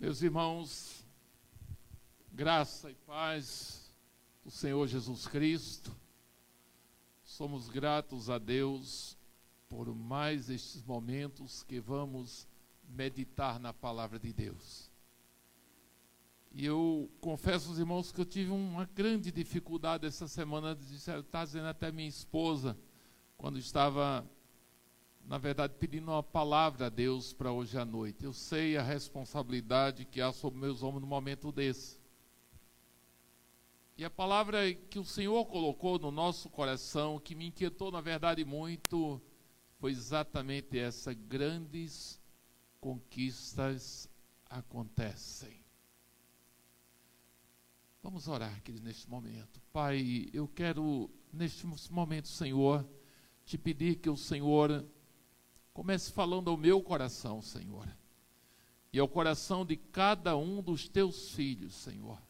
Meus irmãos, graça e paz do Senhor Jesus Cristo, somos gratos a Deus por mais estes momentos que vamos meditar na palavra de Deus. E eu confesso aos irmãos que eu tive uma grande dificuldade essa semana de estar dizendo até minha esposa, quando estava na verdade, pedindo uma palavra a Deus para hoje à noite. Eu sei a responsabilidade que há sobre meus ombros no momento desse. E a palavra que o Senhor colocou no nosso coração, que me inquietou, na verdade, muito, foi exatamente essa: grandes conquistas acontecem. Vamos orar, querido, neste momento. Pai, eu quero, neste momento, Senhor, te pedir que o Senhor Comece falando ao meu coração, Senhor, e ao coração de cada um dos teus filhos, Senhor.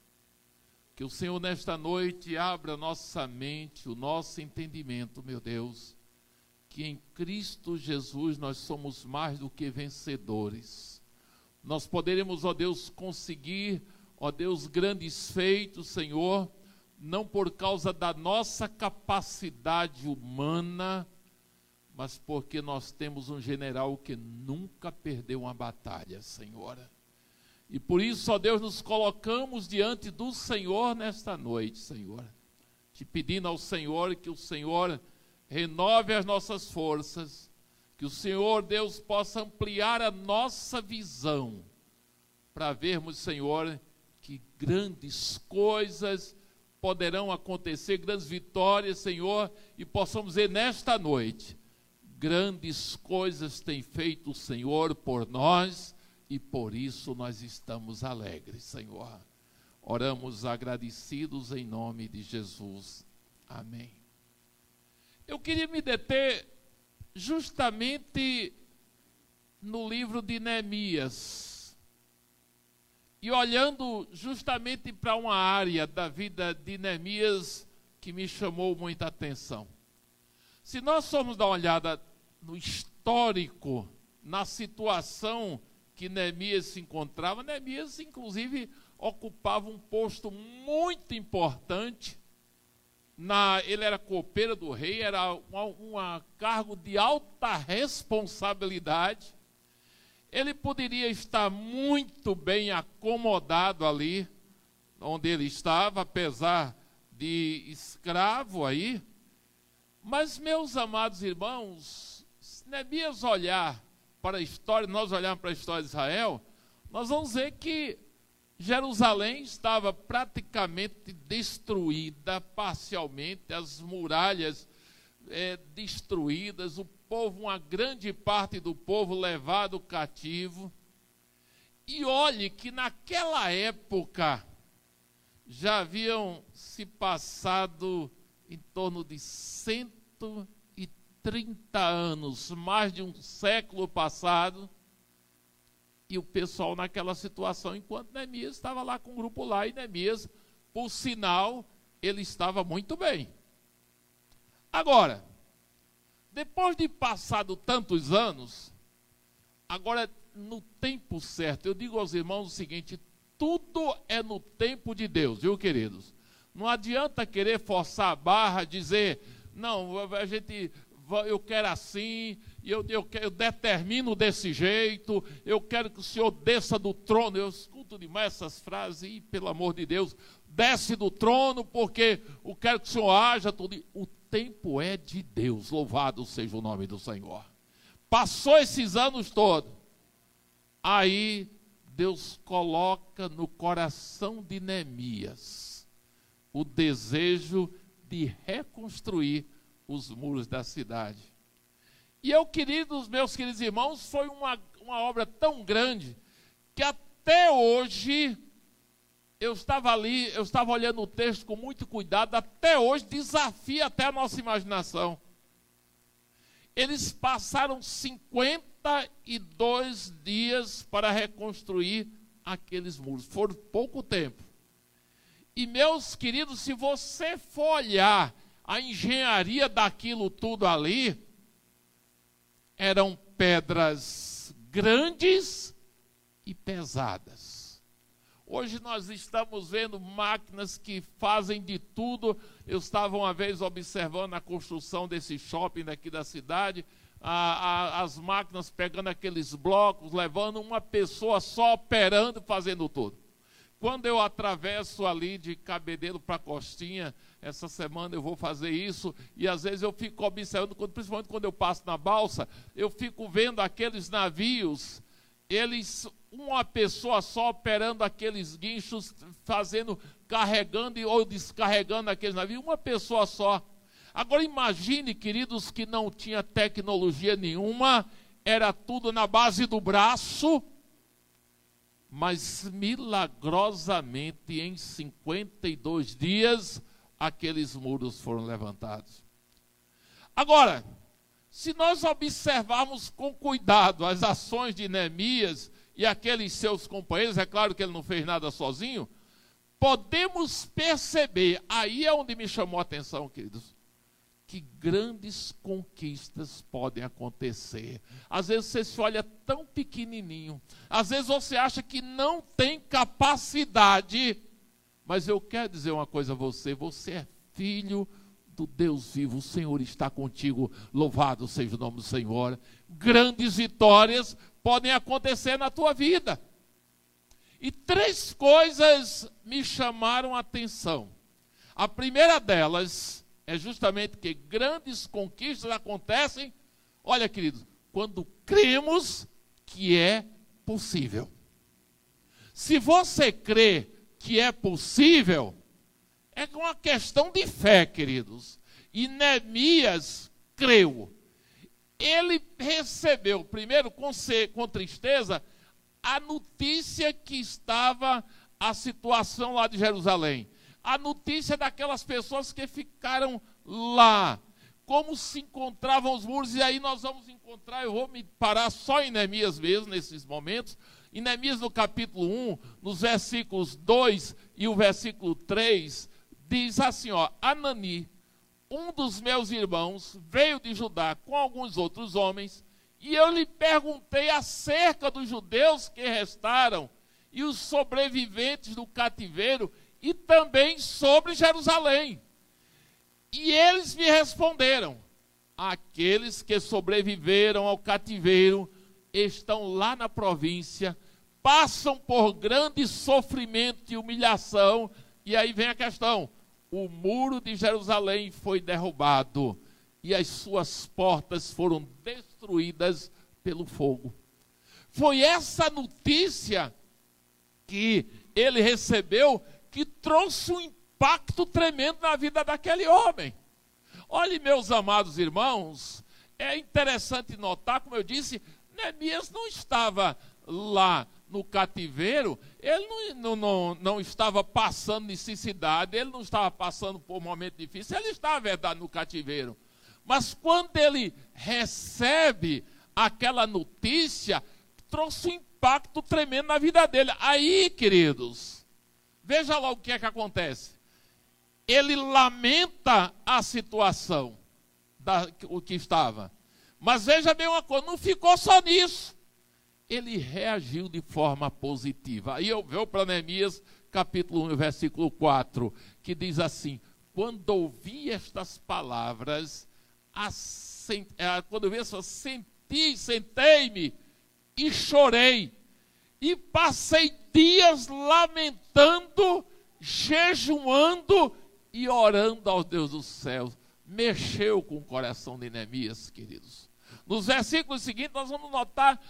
Que o Senhor, nesta noite, abra nossa mente, o nosso entendimento, meu Deus, que em Cristo Jesus nós somos mais do que vencedores. Nós poderemos, ó Deus, conseguir, ó Deus, grandes feitos, Senhor, não por causa da nossa capacidade humana, mas porque nós temos um general que nunca perdeu uma batalha, Senhora. E por isso, ó Deus, nos colocamos diante do Senhor nesta noite, Senhor. Te pedindo ao Senhor que o Senhor renove as nossas forças, que o Senhor, Deus, possa ampliar a nossa visão, para vermos, Senhor, que grandes coisas poderão acontecer, grandes vitórias, Senhor, e possamos ver nesta noite Grandes coisas tem feito o Senhor por nós e por isso nós estamos alegres, Senhor. Oramos agradecidos em nome de Jesus. Amém. Eu queria me deter justamente no livro de Neemias. E olhando justamente para uma área da vida de Neemias que me chamou muita atenção. Se nós formos dar uma olhada no histórico, na situação que Neemias se encontrava, Neemias, inclusive, ocupava um posto muito importante. Na, ele era copeiro do rei, era um cargo de alta responsabilidade. Ele poderia estar muito bem acomodado ali, onde ele estava, apesar de escravo aí. Mas, meus amados irmãos, Neemias olhar para a história, nós olharmos para a história de Israel, nós vamos ver que Jerusalém estava praticamente destruída, parcialmente, as muralhas é, destruídas, o povo, uma grande parte do povo levado cativo. E olhe que naquela época já haviam se passado em torno de 130 30 anos, mais de um século passado, e o pessoal naquela situação, enquanto Neemias estava lá com o grupo lá, e Neemias, por sinal, ele estava muito bem. Agora, depois de passado tantos anos, agora no tempo certo, eu digo aos irmãos o seguinte: tudo é no tempo de Deus, viu, queridos? Não adianta querer forçar a barra, dizer, não, a gente eu quero assim, eu, eu, eu determino desse jeito, eu quero que o Senhor desça do trono. Eu escuto demais essas frases, e pelo amor de Deus, desce do trono, porque eu quero que o Senhor haja tudo. O tempo é de Deus, louvado seja o nome do Senhor. Passou esses anos todos, aí Deus coloca no coração de Neemias o desejo de reconstruir os muros da cidade. E eu, queridos, meus queridos irmãos, foi uma, uma obra tão grande que até hoje eu estava ali, eu estava olhando o texto com muito cuidado, até hoje desafia até a nossa imaginação. Eles passaram 52 dias para reconstruir aqueles muros. Foram pouco tempo. E meus queridos, se você for olhar a engenharia daquilo tudo ali eram pedras grandes e pesadas. Hoje nós estamos vendo máquinas que fazem de tudo. Eu estava uma vez observando a construção desse shopping daqui da cidade, a, a, as máquinas pegando aqueles blocos, levando uma pessoa só operando fazendo tudo. Quando eu atravesso ali de Cabedelo para Costinha, essa semana eu vou fazer isso, e às vezes eu fico observando, principalmente quando eu passo na balsa, eu fico vendo aqueles navios, eles uma pessoa só operando aqueles guinchos, fazendo, carregando ou descarregando aqueles navios, uma pessoa só. Agora imagine, queridos, que não tinha tecnologia nenhuma, era tudo na base do braço, mas milagrosamente em 52 dias aqueles muros foram levantados. Agora, se nós observarmos com cuidado as ações de Neemias, e aqueles seus companheiros, é claro que ele não fez nada sozinho, podemos perceber, aí é onde me chamou a atenção, queridos, que grandes conquistas podem acontecer. Às vezes você se olha tão pequenininho, às vezes você acha que não tem capacidade, mas eu quero dizer uma coisa a você: você é filho do Deus vivo, o Senhor está contigo, louvado seja o nome do Senhor. Grandes vitórias podem acontecer na tua vida. E três coisas me chamaram a atenção. A primeira delas é justamente que grandes conquistas acontecem, olha, queridos, quando cremos que é possível. Se você crê que é possível, é uma questão de fé, queridos. E Neemias creu ele recebeu, primeiro com, com tristeza, a notícia que estava a situação lá de Jerusalém. A notícia daquelas pessoas que ficaram lá. Como se encontravam os muros, e aí nós vamos encontrar, eu vou me parar só em Neemias mesmo, nesses momentos. Em Neemias, no capítulo 1, nos versículos 2 e o versículo 3, diz assim: ó, Anani, um dos meus irmãos veio de Judá com alguns outros homens, e eu lhe perguntei acerca dos judeus que restaram e os sobreviventes do cativeiro, e também sobre Jerusalém. E eles me responderam: aqueles que sobreviveram ao cativeiro estão lá na província, passam por grande sofrimento e humilhação. E aí vem a questão: o muro de Jerusalém foi derrubado e as suas portas foram destruídas pelo fogo. Foi essa notícia que ele recebeu que trouxe um impacto tremendo na vida daquele homem. Olhe, meus amados irmãos, é interessante notar, como eu disse, Neemias não estava lá no cativeiro, ele não, não, não, estava passando necessidade, ele não estava passando por um momento difícil, ele estava, na verdade, no cativeiro. Mas quando ele recebe aquela notícia, trouxe um impacto tremendo na vida dele. Aí, queridos, veja lá o que é que acontece. Ele lamenta a situação da, o que estava. Mas veja bem uma coisa, não ficou só nisso ele reagiu de forma positiva. Aí eu vejo para Neemias, capítulo 1, versículo 4, que diz assim: Quando ouvi estas palavras, é, quando eu vi essas, senti, sentei-me e chorei, e passei dias lamentando, jejuando e orando ao Deus dos céus. Mexeu com o coração de Neemias, queridos. Nos versículos seguintes, nós vamos notar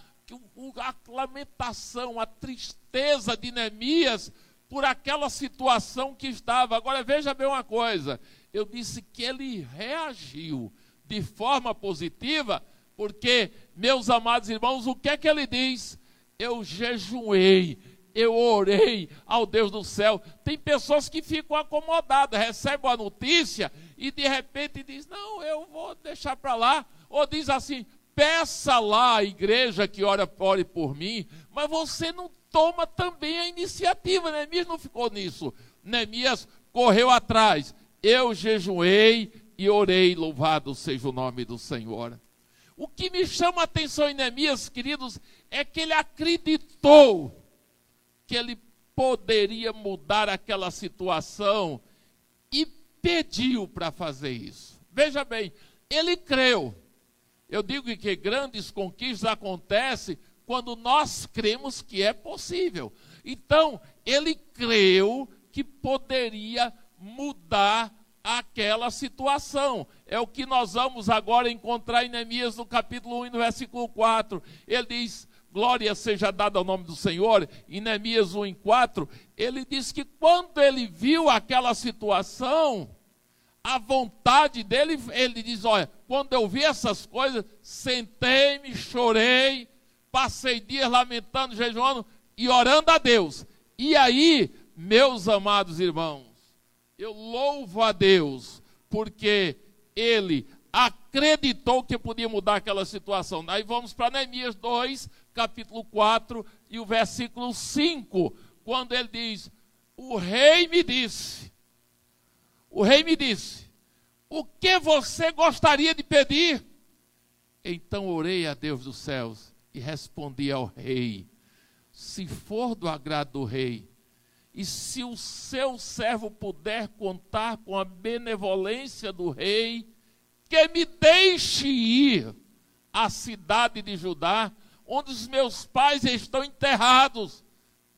a lamentação, a tristeza de Neemias por aquela situação que estava. Agora veja bem uma coisa: eu disse que ele reagiu de forma positiva, porque, meus amados irmãos, o que é que ele diz? Eu jejuei, eu orei ao Deus do céu. Tem pessoas que ficam acomodadas, recebem a notícia e de repente diz: Não, eu vou deixar para lá. Ou diz assim: peça lá à igreja que ora, ore por mim, mas você não toma também a iniciativa. Neemias não ficou nisso. Neemias correu atrás. Eu jejuei e orei, louvado seja o nome do Senhor. O que me chama a atenção em Neemias, queridos, é que ele acreditou que ele poderia mudar aquela situação e pediu para fazer isso. Veja bem, ele creu. Eu digo que grandes conquistas acontecem quando nós cremos que é possível. Então, ele creu que poderia mudar aquela situação. É o que nós vamos agora encontrar em Neemias no capítulo 1, no versículo 4. Ele diz: Glória seja dada ao nome do Senhor. Em Neemias 1, 4, ele diz que quando ele viu aquela situação, a vontade dele, ele diz: Olha, quando eu vi essas coisas, sentei-me, chorei, passei dias lamentando, jejuando e orando a Deus. E aí, meus amados irmãos, eu louvo a Deus, porque ele acreditou que podia mudar aquela situação. Aí vamos para Neemias 2, capítulo 4 e o versículo 5, quando ele diz: O rei me disse, o rei me disse, o que você gostaria de pedir? Então orei a Deus dos céus e respondi ao rei: Se for do agrado do rei, e se o seu servo puder contar com a benevolência do rei, que me deixe ir à cidade de Judá, onde os meus pais estão enterrados,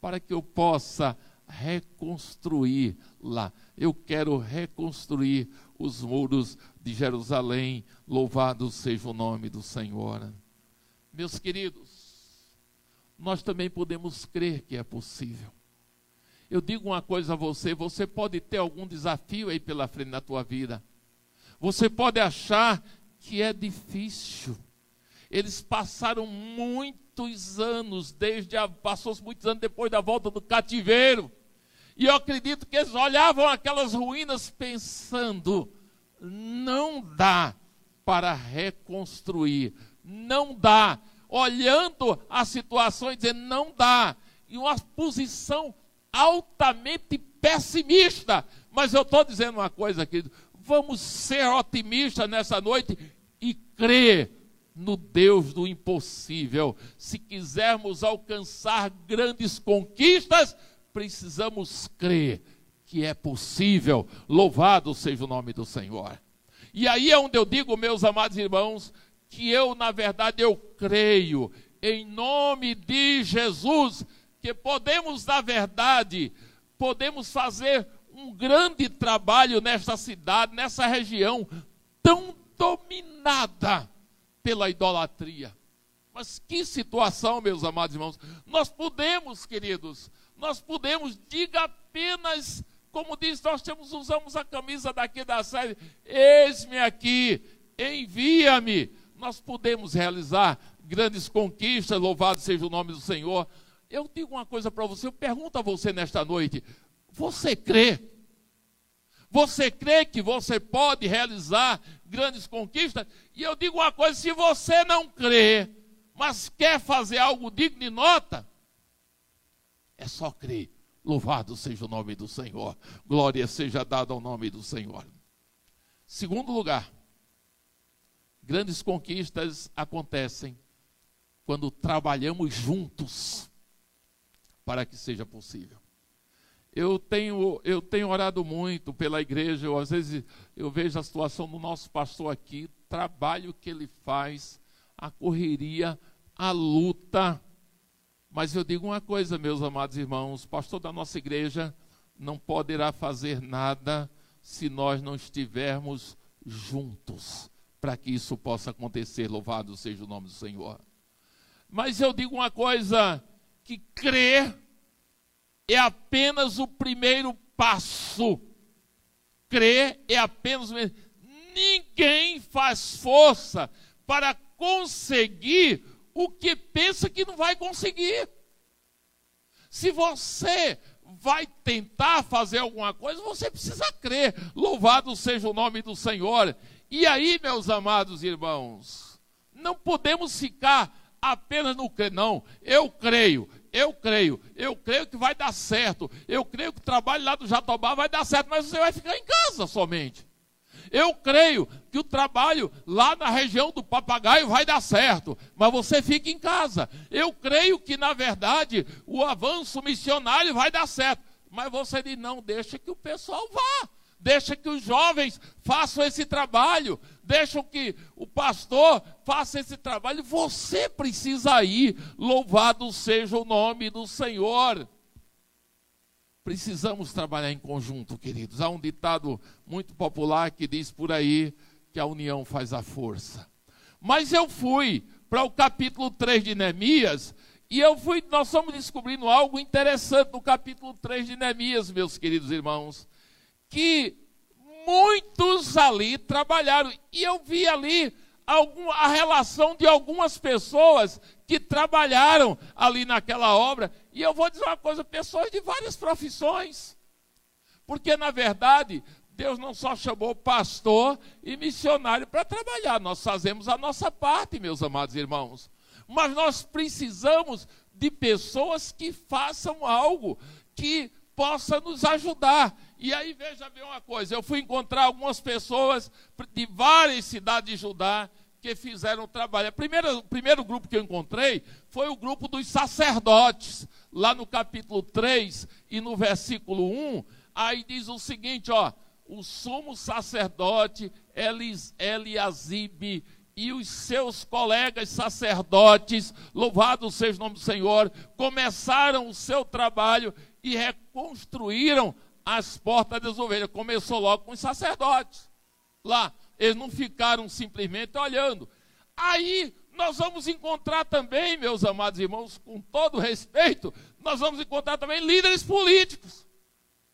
para que eu possa reconstruir lá. Eu quero reconstruir os muros de Jerusalém. Louvado seja o nome do Senhor. Meus queridos, nós também podemos crer que é possível. Eu digo uma coisa a você: você pode ter algum desafio aí pela frente na tua vida. Você pode achar que é difícil. Eles passaram muitos anos, desde a, passou muitos anos depois da volta do cativeiro. E eu acredito que eles olhavam aquelas ruínas pensando: não dá para reconstruir, não dá. Olhando a situação e dizendo: não dá. E uma posição altamente pessimista. Mas eu estou dizendo uma coisa, querido. Vamos ser otimistas nessa noite e crer no Deus do impossível. Se quisermos alcançar grandes conquistas, precisamos crer que é possível. Louvado seja o nome do Senhor. E aí é onde eu digo, meus amados irmãos, que eu, na verdade, eu creio em nome de Jesus que podemos, na verdade, podemos fazer um grande trabalho nesta cidade, nessa região tão dominada pela idolatria. Mas que situação, meus amados irmãos. Nós podemos, queridos, nós podemos, diga apenas, como diz, nós temos, usamos a camisa daqui da série, eis-me aqui, envia-me. Nós podemos realizar grandes conquistas, louvado seja o nome do Senhor. Eu digo uma coisa para você, eu pergunto a você nesta noite: você crê? Você crê que você pode realizar grandes conquistas? E eu digo uma coisa: se você não crê, mas quer fazer algo digno de nota, é só crer. Louvado seja o nome do Senhor. Glória seja dada ao nome do Senhor. Segundo lugar, grandes conquistas acontecem quando trabalhamos juntos para que seja possível. Eu tenho, eu tenho orado muito pela igreja, eu, às vezes eu vejo a situação do nosso pastor aqui, trabalho que ele faz, a correria, a luta. Mas eu digo uma coisa, meus amados irmãos, pastor da nossa igreja não poderá fazer nada se nós não estivermos juntos para que isso possa acontecer. Louvado seja o nome do Senhor. Mas eu digo uma coisa: que crer é apenas o primeiro passo. Crer é apenas o. Ninguém faz força para conseguir o que pensa que não vai conseguir. Se você vai tentar fazer alguma coisa, você precisa crer. Louvado seja o nome do Senhor. E aí, meus amados irmãos, não podemos ficar apenas no crer, não. Eu creio, eu creio, eu creio que vai dar certo. Eu creio que o trabalho lá do Jatobá vai dar certo, mas você vai ficar em casa somente. Eu creio que o trabalho lá na região do papagaio vai dar certo, mas você fica em casa. Eu creio que, na verdade, o avanço missionário vai dar certo, mas você diz: não, deixa que o pessoal vá. Deixa que os jovens façam esse trabalho, deixa que o pastor faça esse trabalho. Você precisa ir, louvado seja o nome do Senhor. Precisamos trabalhar em conjunto, queridos. Há um ditado muito popular que diz por aí que a união faz a força. Mas eu fui para o capítulo 3 de Neemias e eu fui, nós estamos descobrindo algo interessante no capítulo 3 de Neemias, meus queridos irmãos, que muitos ali trabalharam e eu vi ali algum, a relação de algumas pessoas que trabalharam ali naquela obra. E eu vou dizer uma coisa: pessoas de várias profissões. Porque, na verdade, Deus não só chamou pastor e missionário para trabalhar, nós fazemos a nossa parte, meus amados irmãos. Mas nós precisamos de pessoas que façam algo que possa nos ajudar. E aí veja bem uma coisa, eu fui encontrar algumas pessoas de várias cidades de Judá que fizeram o trabalho. Primeiro, o primeiro grupo que eu encontrei foi o grupo dos sacerdotes, lá no capítulo 3 e no versículo 1. Aí diz o seguinte, ó, o sumo sacerdote Elis, e os seus colegas sacerdotes, louvado seja o nome do Senhor, começaram o seu trabalho e reconstruíram as portas das ovelhas. Começou logo com os sacerdotes. Lá, eles não ficaram simplesmente olhando. Aí nós vamos encontrar também, meus amados irmãos, com todo respeito, nós vamos encontrar também líderes políticos.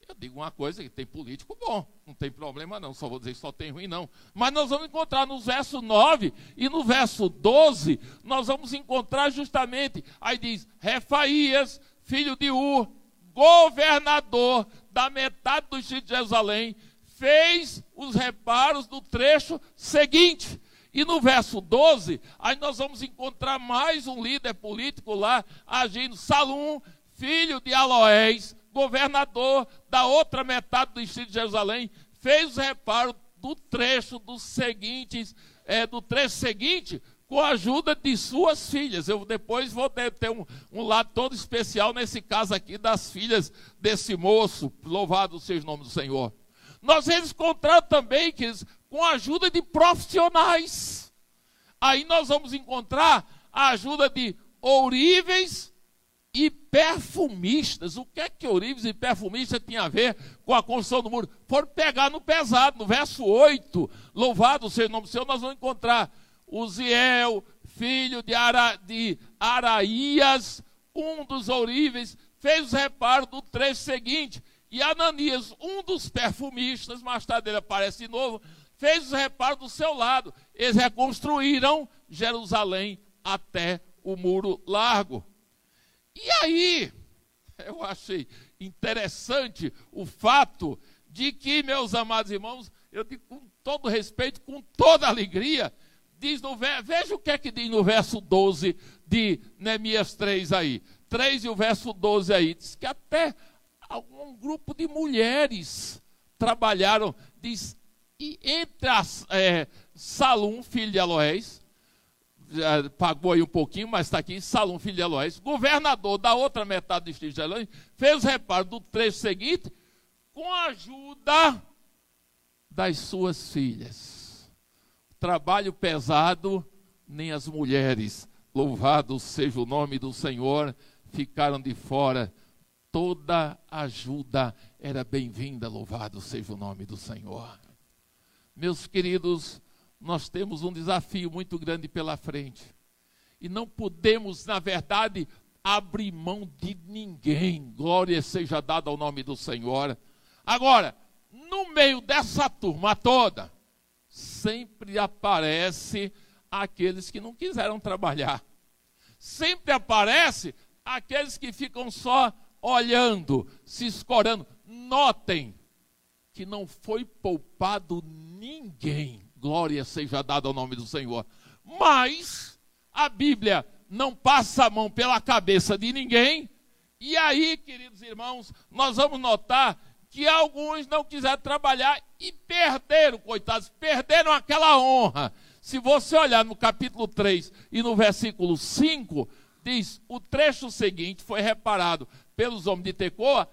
Eu digo uma coisa que tem político bom, não tem problema não, só vou dizer que só tem ruim não. Mas nós vamos encontrar no verso 9 e no verso 12, nós vamos encontrar justamente, aí diz, Refaías, filho de Ur, governador da metade do distrito de Jerusalém, fez os reparos do trecho seguinte. E no verso 12, aí nós vamos encontrar mais um líder político lá agindo, Salum, filho de Aloés, governador da outra metade do distrito de Jerusalém, fez o reparo do trecho dos seguintes, é, do trecho seguinte, com a ajuda de suas filhas. Eu depois vou ter, um, um, lado todo especial nesse caso aqui das filhas desse moço. Louvado seja o nome do Senhor. Nós eles encontramos também, que com a ajuda de profissionais. Aí nós vamos encontrar a ajuda de ouríveis e perfumistas. O que é que ourives e perfumistas tinha a ver com a construção do muro? Foram pegar no pesado, no verso 8. Louvado seja o nome do Senhor, nós vamos encontrar Uziel, filho de, Ara, de Araías, um dos ourives, fez o reparo do trecho seguinte. E Ananias, um dos perfumistas, mais tarde ele aparece de novo, fez o reparo do seu lado. Eles reconstruíram Jerusalém até o muro largo. E aí, eu achei interessante o fato de que, meus amados irmãos, eu digo com todo respeito, com toda alegria, diz no veja o que é que diz no verso 12 de Neemias 3 aí. 3 e o verso 12 aí, diz que até um grupo de mulheres trabalharam, diz, e entre as, é, Salum, filho de Aloés, pagou aí um pouquinho, mas está aqui, Salom, filho de Eloés, governador da outra metade do distrito de Eloés, fez o reparo do trecho seguinte com a ajuda das suas filhas. Trabalho pesado, nem as mulheres, louvado seja o nome do Senhor, ficaram de fora. Toda ajuda era bem-vinda, louvado seja o nome do Senhor. Meus queridos, nós temos um desafio muito grande pela frente. E não podemos, na verdade, abrir mão de ninguém. Glória seja dada ao nome do Senhor. Agora, no meio dessa turma toda, sempre aparece aqueles que não quiseram trabalhar. Sempre aparece aqueles que ficam só olhando, se escorando. Notem que não foi poupado ninguém Glória seja dada ao nome do Senhor. Mas a Bíblia não passa a mão pela cabeça de ninguém. E aí, queridos irmãos, nós vamos notar que alguns não quiseram trabalhar e perderam, coitados, perderam aquela honra. Se você olhar no capítulo 3 e no versículo 5, diz: o trecho seguinte foi reparado pelos homens de Tecoa,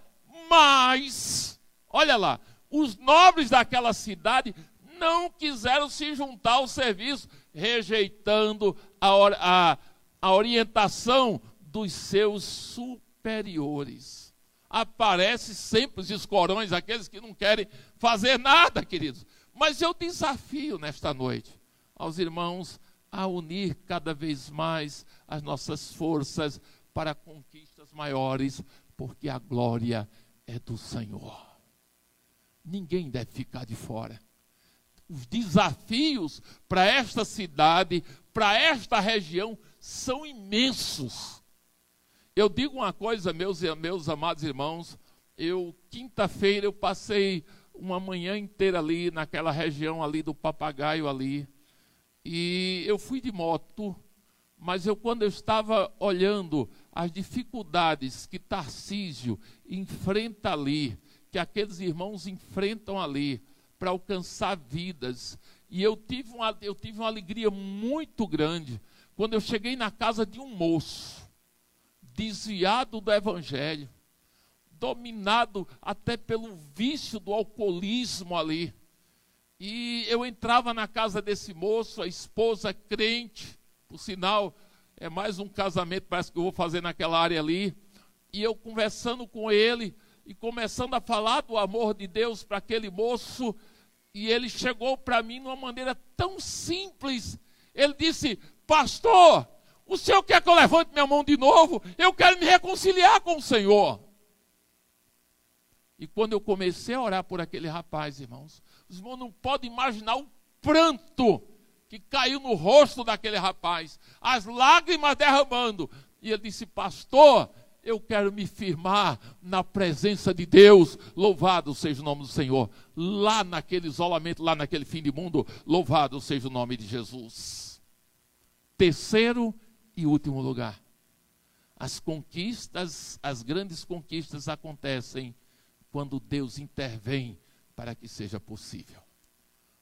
mas, olha lá, os nobres daquela cidade não quiseram se juntar ao serviço, rejeitando a, a, a orientação dos seus superiores. Aparece sempre os escorões, aqueles que não querem fazer nada, queridos. Mas eu desafio nesta noite aos irmãos a unir cada vez mais as nossas forças para conquistas maiores, porque a glória é do Senhor. Ninguém deve ficar de fora. Os desafios para esta cidade, para esta região, são imensos. Eu digo uma coisa, meus, meus amados irmãos, eu, quinta-feira, eu passei uma manhã inteira ali, naquela região ali do papagaio ali, e eu fui de moto, mas eu quando eu estava olhando as dificuldades que Tarcísio enfrenta ali, que aqueles irmãos enfrentam ali para alcançar vidas, e eu tive, uma, eu tive uma alegria muito grande quando eu cheguei na casa de um moço, desviado do Evangelho, dominado até pelo vício do alcoolismo ali. E eu entrava na casa desse moço, a esposa crente, por sinal, é mais um casamento, parece que eu vou fazer naquela área ali. E eu conversando com ele e começando a falar do amor de Deus para aquele moço, e ele chegou para mim de uma maneira tão simples. Ele disse: Pastor, o senhor quer que eu levante minha mão de novo? Eu quero me reconciliar com o Senhor. E quando eu comecei a orar por aquele rapaz, irmãos, os irmãos não podem imaginar o pranto que caiu no rosto daquele rapaz, as lágrimas derramando. E ele disse: Pastor, eu quero me firmar na presença de Deus. Louvado seja o nome do Senhor. Lá naquele isolamento, lá naquele fim de mundo, louvado seja o nome de Jesus. Terceiro e último lugar. As conquistas, as grandes conquistas acontecem quando Deus intervém para que seja possível.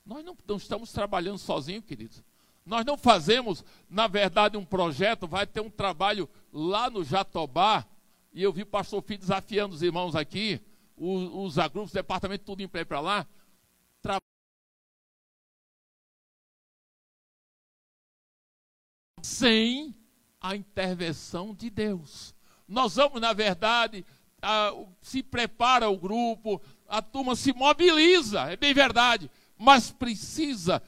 Nós não, não estamos trabalhando sozinhos, queridos. Nós não fazemos, na verdade, um projeto, vai ter um trabalho lá no Jatobá, e eu vi o pastor Filho desafiando os irmãos aqui, os, os agrupos, departamento, tudo em pé para lá. Tra sem a intervenção de Deus. Nós vamos, na verdade, a, se prepara o grupo, a turma se mobiliza, é bem verdade, mas precisa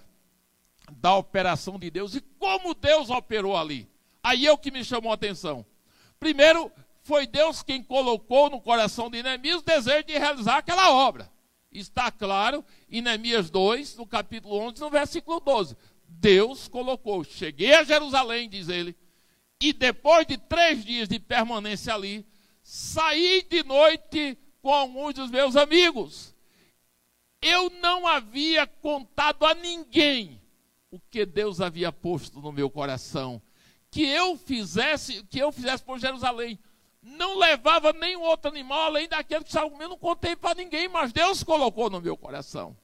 da operação de Deus. E como Deus operou ali? Aí é o que me chamou a atenção. Primeiro, foi Deus quem colocou no coração de Neemias o desejo de realizar aquela obra. Está claro em Neemias 2, no capítulo 11, no versículo 12. Deus colocou. Cheguei a Jerusalém, diz ele, e depois de três dias de permanência ali, saí de noite com alguns dos meus amigos. Eu não havia contado a ninguém o que Deus havia posto no meu coração, que eu fizesse, que eu fizesse por Jerusalém. Não levava nenhum outro animal além daquele que estava não contei para ninguém, mas Deus colocou no meu coração.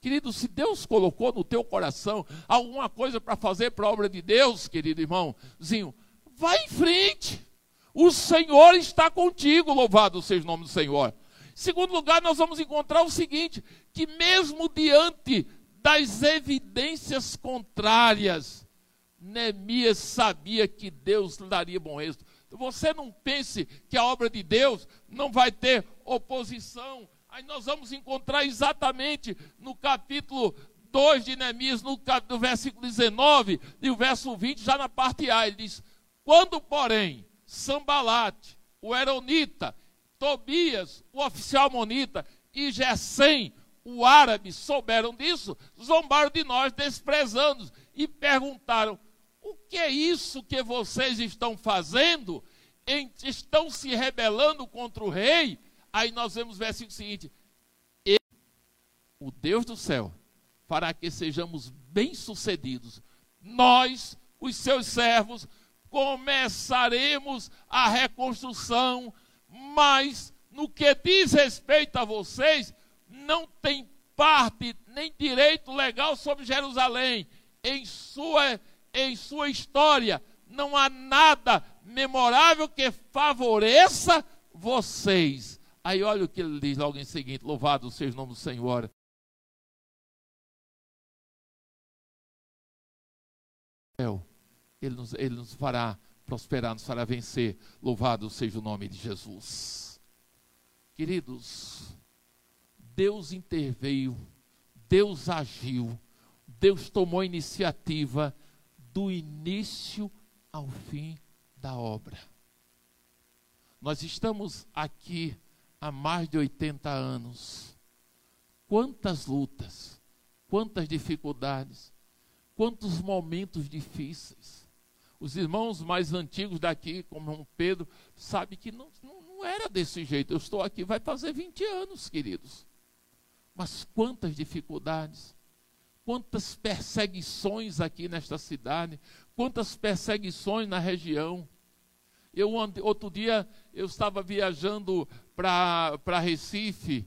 Querido, se Deus colocou no teu coração alguma coisa para fazer para a obra de Deus, querido irmãozinho, vai em frente. O Senhor está contigo, louvado seja o nome do Senhor. Segundo lugar, nós vamos encontrar o seguinte: que mesmo diante das evidências contrárias, Neemias sabia que Deus lhe daria bom êxito. Você não pense que a obra de Deus não vai ter oposição. Aí nós vamos encontrar exatamente no capítulo 2 de Neemias, no, no versículo 19 e o verso 20, já na parte A, ele diz: Quando, porém, Sambalate, o Eronita, Tobias, o oficial monita, e Gesem, o árabe, souberam disso, zombaram de nós, desprezando e perguntaram: o que é isso que vocês estão fazendo? Estão se rebelando contra o rei? Aí nós vemos o versículo seguinte: Ele, o Deus do céu, fará que sejamos bem-sucedidos. Nós, os seus servos, começaremos a reconstrução, mas no que diz respeito a vocês, não tem parte nem direito legal sobre Jerusalém. Em sua, em sua história, não há nada memorável que favoreça vocês. Aí olha o que ele diz logo em louvado seja o nome do Senhor. Ele nos, ele nos fará prosperar, nos fará vencer. Louvado seja o nome de Jesus. Queridos, Deus interveio, Deus agiu, Deus tomou iniciativa do início ao fim da obra. Nós estamos aqui há mais de 80 anos. Quantas lutas, quantas dificuldades, quantos momentos difíceis. Os irmãos mais antigos daqui, como Pedro, sabe que não, não, não era desse jeito. Eu estou aqui, vai fazer 20 anos, queridos. Mas quantas dificuldades, quantas perseguições aqui nesta cidade, quantas perseguições na região. Eu outro dia eu estava viajando para Recife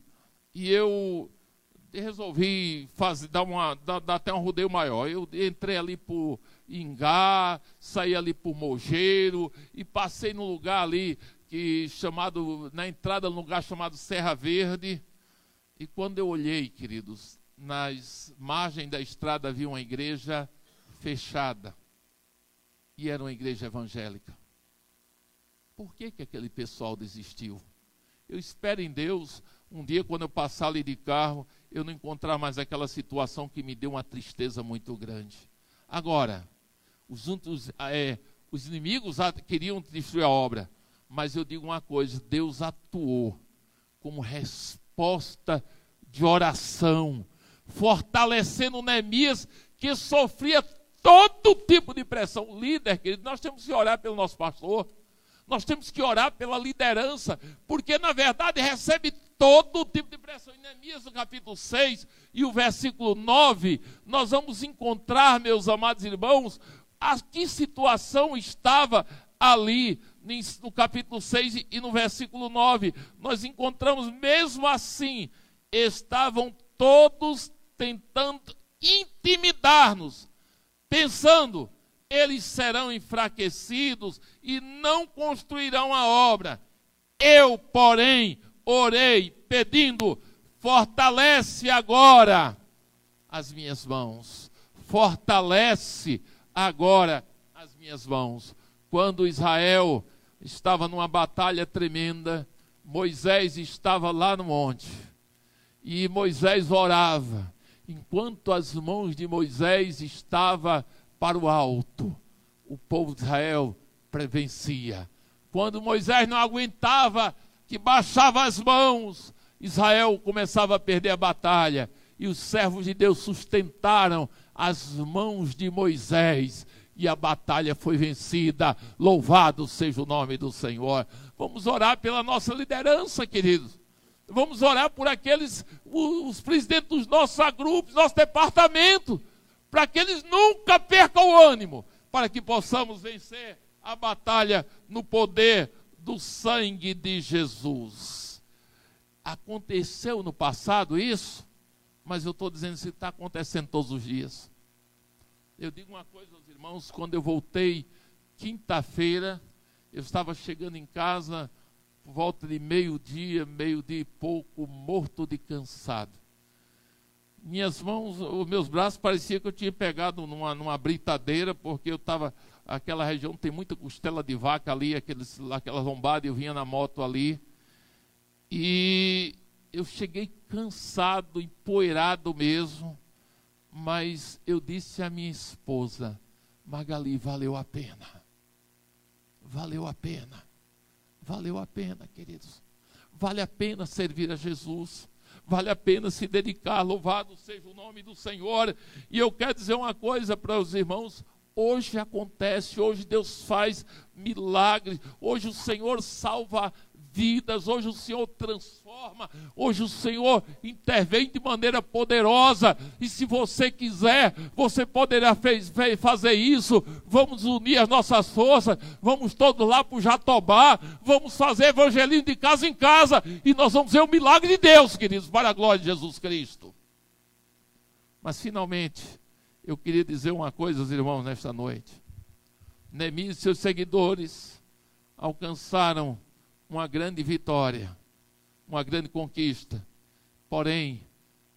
e eu resolvi fazer, dar, uma, dar, dar, até um rodeio maior. Eu entrei ali por Ingá, saí ali por Mogeiro e passei num lugar ali que chamado na entrada num lugar chamado Serra Verde. E quando eu olhei, queridos, nas margens da estrada havia uma igreja fechada. E era uma igreja evangélica. Por que, que aquele pessoal desistiu? Eu espero em Deus, um dia, quando eu passar ali de carro, eu não encontrar mais aquela situação que me deu uma tristeza muito grande. Agora, os, os, é, os inimigos queriam destruir a obra, mas eu digo uma coisa: Deus atuou como resposta resposta de oração, fortalecendo Neemias, que sofria todo tipo de pressão. Líder, querido, nós temos que orar pelo nosso pastor, nós temos que orar pela liderança, porque na verdade recebe todo tipo de pressão. Em Neemias, no capítulo 6 e o versículo 9, nós vamos encontrar, meus amados irmãos, a que situação estava ali no capítulo 6 e no versículo 9, nós encontramos, mesmo assim, estavam todos tentando intimidar-nos, pensando, eles serão enfraquecidos e não construirão a obra. Eu, porém, orei pedindo, fortalece agora as minhas mãos, fortalece agora as minhas mãos. Quando Israel estava numa batalha tremenda, Moisés estava lá no monte. E Moisés orava, enquanto as mãos de Moisés estavam para o alto, o povo de Israel prevencia. Quando Moisés não aguentava, que baixava as mãos, Israel começava a perder a batalha. E os servos de Deus sustentaram as mãos de Moisés e a batalha foi vencida. Louvado seja o nome do Senhor. Vamos orar pela nossa liderança, queridos. Vamos orar por aqueles, os presidentes dos nossos grupos, nosso departamento, para que eles nunca percam o ânimo, para que possamos vencer a batalha no poder do sangue de Jesus. Aconteceu no passado isso, mas eu estou dizendo que está acontecendo todos os dias. Eu digo uma coisa aos irmãos, quando eu voltei quinta-feira, eu estava chegando em casa por volta de meio-dia, meio-dia e pouco, morto de cansado. Minhas mãos, os meus braços parecia que eu tinha pegado numa, numa britadeira, porque eu estava. Aquela região tem muita costela de vaca ali, aqueles, aquela lombada, eu vinha na moto ali. E eu cheguei cansado, empoeirado mesmo mas eu disse à minha esposa, Magali, valeu a pena. Valeu a pena. Valeu a pena, queridos. Vale a pena servir a Jesus. Vale a pena se dedicar. Louvado seja o nome do Senhor. E eu quero dizer uma coisa para os irmãos. Hoje acontece, hoje Deus faz milagres. Hoje o Senhor salva vidas, hoje o Senhor transforma, hoje o Senhor intervém de maneira poderosa. E se você quiser, você poderá fez, fez, fazer isso. Vamos unir as nossas forças, vamos todos lá para o Jatobá, vamos fazer evangelismo de casa em casa, e nós vamos ver o milagre de Deus, queridos, para a glória de Jesus Cristo. Mas finalmente, eu queria dizer uma coisa aos irmãos nesta noite. Neemias e seus seguidores alcançaram uma grande vitória, uma grande conquista. Porém,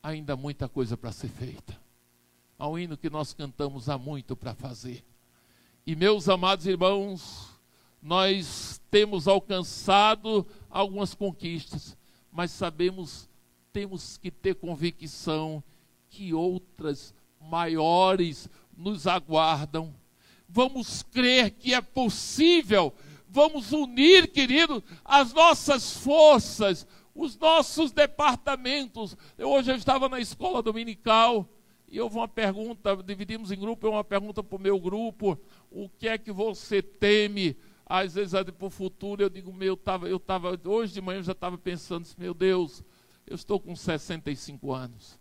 ainda muita coisa para ser feita. Há um hino que nós cantamos há muito para fazer. E meus amados irmãos, nós temos alcançado algumas conquistas, mas sabemos, temos que ter convicção que outras maiores nos aguardam. Vamos crer que é possível vamos unir, querido, as nossas forças, os nossos departamentos. Eu, hoje eu estava na escola dominical e houve uma pergunta, dividimos em grupo, uma pergunta para o meu grupo, o que é que você teme? Às vezes para o futuro eu digo, meu, eu estava, eu tava, hoje de manhã eu já estava pensando, meu Deus, eu estou com 65 anos,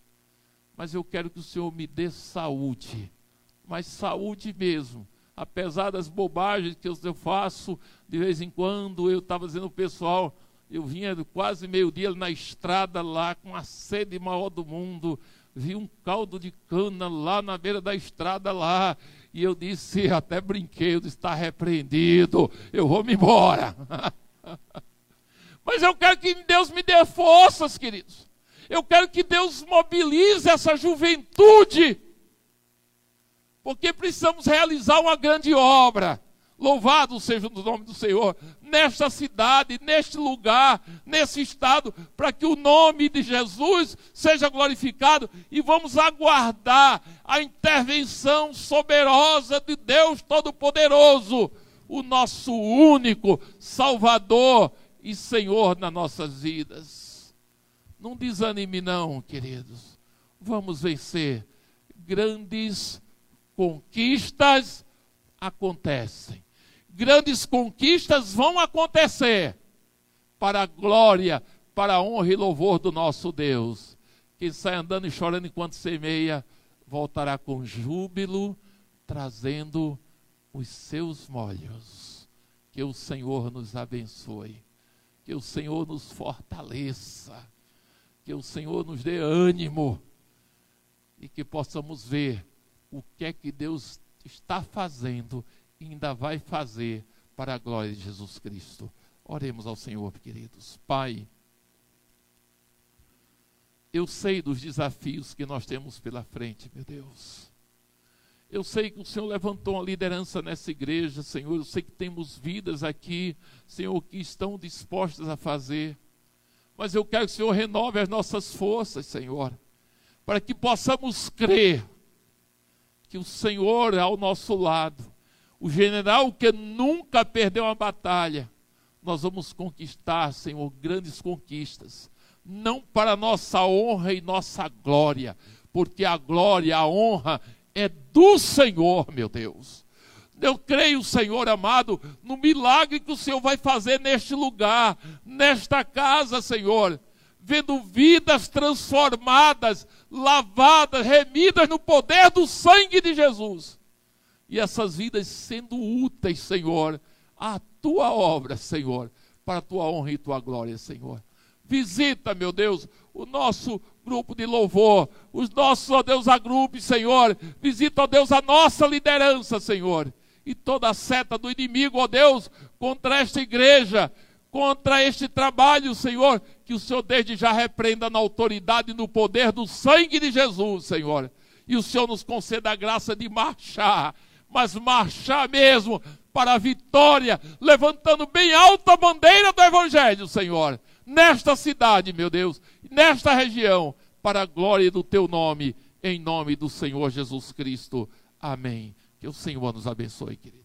mas eu quero que o Senhor me dê saúde, mas saúde mesmo, apesar das bobagens que eu faço, de vez em quando, eu estava dizendo ao pessoal, eu vinha quase meio-dia na estrada lá, com a sede maior do mundo, vi um caldo de cana lá na beira da estrada lá, e eu disse, até brinquei, eu está repreendido, eu vou me embora. Mas eu quero que Deus me dê forças, queridos. Eu quero que Deus mobilize essa juventude porque precisamos realizar uma grande obra. Louvado seja o nome do Senhor, nesta cidade, neste lugar, nesse estado, para que o nome de Jesus seja glorificado e vamos aguardar a intervenção soberosa de Deus Todo-Poderoso, o nosso único Salvador e Senhor nas nossas vidas. Não desanime, não, queridos. Vamos vencer grandes conquistas acontecem. Grandes conquistas vão acontecer para a glória, para a honra e louvor do nosso Deus. Quem sai andando e chorando enquanto semeia, voltará com júbilo, trazendo os seus molhos. Que o Senhor nos abençoe, que o Senhor nos fortaleça, que o Senhor nos dê ânimo e que possamos ver o que é que Deus está fazendo e ainda vai fazer para a glória de Jesus Cristo. Oremos ao Senhor, queridos. Pai, eu sei dos desafios que nós temos pela frente, meu Deus. Eu sei que o Senhor levantou uma liderança nessa igreja, Senhor. Eu sei que temos vidas aqui, Senhor, que estão dispostas a fazer. Mas eu quero que o Senhor renove as nossas forças, Senhor, para que possamos crer que o Senhor é ao nosso lado, o general que nunca perdeu uma batalha, nós vamos conquistar, Senhor, grandes conquistas, não para nossa honra e nossa glória, porque a glória, a honra é do Senhor, meu Deus. Eu creio, Senhor amado, no milagre que o Senhor vai fazer neste lugar, nesta casa, Senhor vendo vidas transformadas, lavadas, remidas no poder do sangue de Jesus. E essas vidas sendo úteis, Senhor, à tua obra, Senhor, para a tua honra e tua glória, Senhor. Visita, meu Deus, o nosso grupo de louvor, os nossos, ó Deus, agrupes, Senhor. Visita, ó Deus, a nossa liderança, Senhor. E toda a seta do inimigo, ó Deus, contra esta igreja, contra este trabalho, Senhor, que o Senhor desde já repreenda na autoridade e no poder do sangue de Jesus, Senhor. E o Senhor nos conceda a graça de marchar, mas marchar mesmo para a vitória, levantando bem alta a bandeira do Evangelho, Senhor, nesta cidade, meu Deus, nesta região, para a glória do teu nome, em nome do Senhor Jesus Cristo. Amém. Que o Senhor nos abençoe, querido.